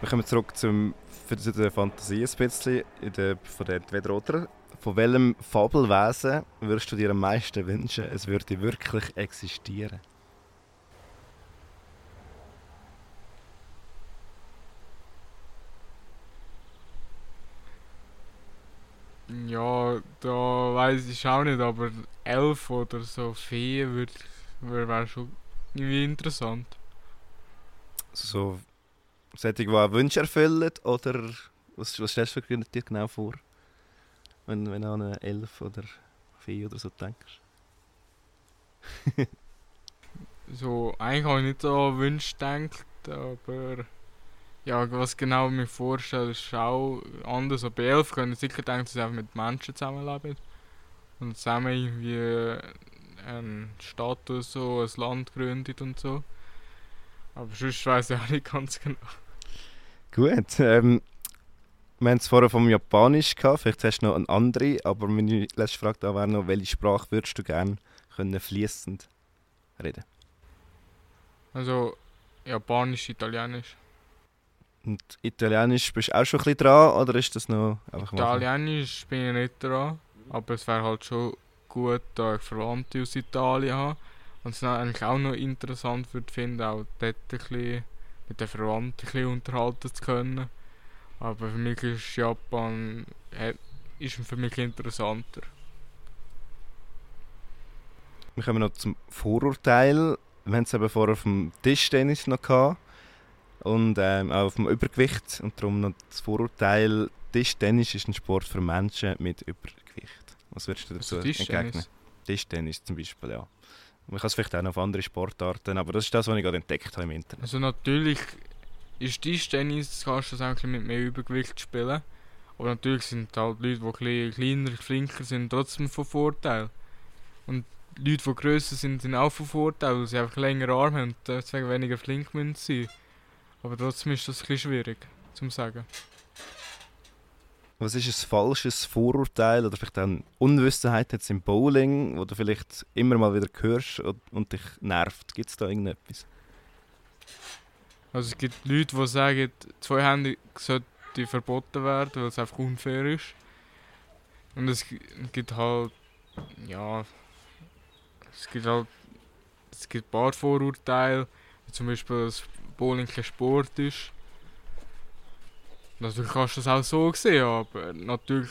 Wir kommen zurück zum, für zu der Fantasie ein bisschen, in der, von der entweder oder. Von welchem Fabelwesen würdest du dir am meisten wünschen, es würde wirklich existieren? Ja, da weiß ich auch nicht, aber elf oder so Fee würde wär, wär schon irgendwie interessant. So solche, die auch Wünsche erfüllen oder was, was stellst du dir genau vor, wenn, wenn du an eine Elf oder Vieh oder so denkst? So, eigentlich habe ich nicht so an Wünsche gedacht, aber ja, was genau mir vorstelle, ist auch anders. Aber bei elf ich sicher denken, dass sie einfach mit Menschen zusammenleben und zusammen irgendwie einen Status, so ein Land gründet und so. Aber sonst weiß ich auch nicht ganz genau. Gut, ähm, wir haben es vorher vom Japanisch gehabt, vielleicht hast du noch eine andere, aber meine letzte Frage da wäre noch, welche Sprache würdest du gerne können fließend reden? Also, Japanisch, Italienisch. Und Italienisch bist du auch schon ein bisschen dran oder ist das noch einfach? Italienisch bin ich nicht dran, aber es wäre halt schon gut, da ich Verwandte aus Italien habe. Und es eigentlich auch noch interessant würde finden, auch dort ein bisschen mit den Verwandten ein unterhalten zu können. Aber für mich ist Japan ist für mich interessanter. Wir kommen noch zum Vorurteil. Wir haben es eben vorher auf dem Tischtennis noch gehabt und ähm, auch auf dem Übergewicht und darum noch das Vorurteil, Tischtennis ist ein Sport für Menschen mit Übergewicht. Was würdest du dazu Also entgegnen? Tischtennis zum Beispiel, ja. Man kann es vielleicht auch noch auf andere Sportarten, aber das ist das, was ich gerade entdeckt habe im Internet. Also natürlich ist Tischtennis, kannst du das eigentlich mit mehr Übergewicht spielen. Aber natürlich sind halt Leute, die kleiner, flinker sind, trotzdem von Vorteil. Und Leute, die grösser sind, sind auch von Vorteil, weil sie einfach längere Arme haben und deswegen weniger flink müssen. Aber trotzdem ist das ein bisschen schwierig, zum sagen. Was ist ein falsches Vorurteil oder vielleicht eine Unwissenheit jetzt im Bowling, wo du vielleicht immer mal wieder hörst und, und dich nervt? Gibt es da irgendetwas? Also es gibt Leute, die sagen, zwei Hände sollten sollte verboten werden, weil es einfach unfair ist. Und es gibt halt, ja, es gibt halt, es gibt ein paar Vorurteile, wie zum Beispiel, dass Bowling kein Sport ist. Natürlich kannst du das auch so sehen, aber natürlich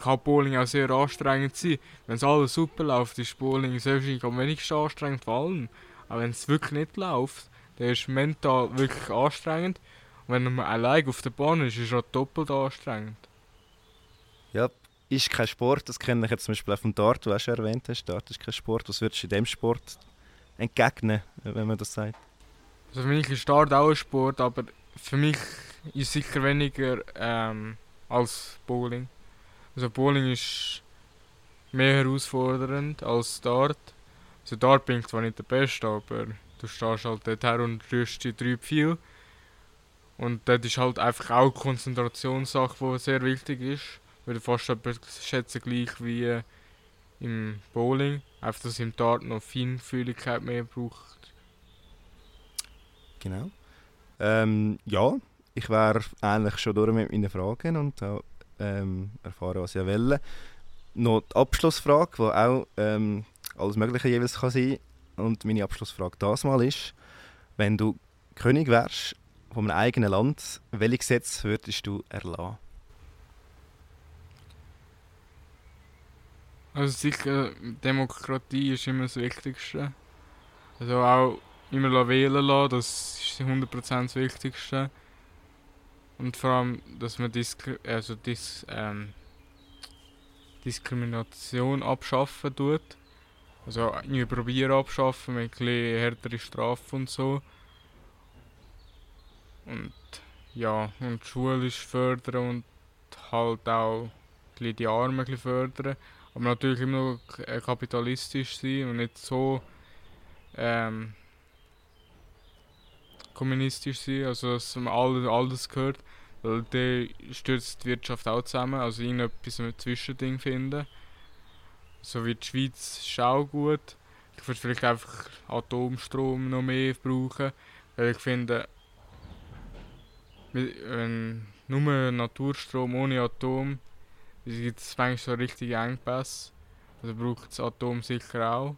kann Bowling auch sehr anstrengend sein. Wenn es alles super läuft, ist Bowling wahrscheinlich am wenigsten anstrengend vor allem. Aber wenn es wirklich nicht läuft, dann ist es mental wirklich anstrengend. Und wenn man allein auf der Bahn ist, ist es auch doppelt anstrengend. Ja, ist kein Sport, das kenne ich jetzt zum Beispiel auch vom Dart, du hast ja erwähnt hast, Dart ist kein Sport. Was würdest du in dem Sport entgegnen, wenn man das sagt? Also für mich ist Dart auch ein Sport, aber für mich ist sicher weniger ähm, als Bowling. Also Bowling ist mehr herausfordernd als Dart. Also Dart bin ich zwar nicht der Beste, aber du stehst halt dort her und rührst die drei viel. Und das ist halt einfach auch Konzentrationssache, die sehr wichtig ist. Würde fast schätzen gleich wie im Bowling. Einfach, dass im Dart noch Feinfühligkeit mehr braucht. Genau. Ähm, ja, ich wäre eigentlich schon durch mit meinen Fragen und auch ähm, erfahren, was ich will. Noch die Abschlussfrage, die auch ähm, alles Mögliche jeweils kann sein Und meine Abschlussfrage das mal ist, wenn du König wärst von einem eigenen Land, welche Gesetze würdest du erlassen? Also sicher, Demokratie ist immer das Wichtigste. Also auch immer wählen lassen, das ist 100% das Wichtigste. Und vor allem, dass man Diskri also Dis ähm, Diskrimination abschaffen tut. Also irgendwie probieren abschaffen mit ein härtere Strafen und so. Und ja, und schulisch fördern und halt auch die Armen fördern. Aber natürlich immer noch kapitalistisch sein und nicht so ähm, kommunistisch sein, also dass man all, alles gehört. Weil der stürzt die Wirtschaft auch zusammen, also irgendetwas ein Zwischending finden. So wie die Schweiz ist auch gut. Ich würde vielleicht einfach Atomstrom noch mehr brauchen, weil ich finde, wenn nur Naturstrom ohne Atom, gibt es manchmal so richtige Engpässe. Also braucht das Atom sicher auch.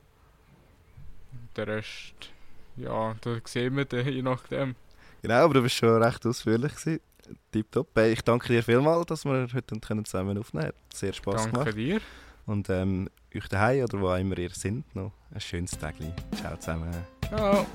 Der Rest ja, da sehen wir den, je nachdem. Genau, aber du bist schon recht ausführlich gewesen. Tipptopp. Ich danke dir vielmals, dass wir heute zusammen aufnehmen können. Sehr Spass danke gemacht. Danke dir. Und ähm, euch daheim oder wo immer ihr seid, noch ein schönes Tag. Ciao zusammen. Ciao.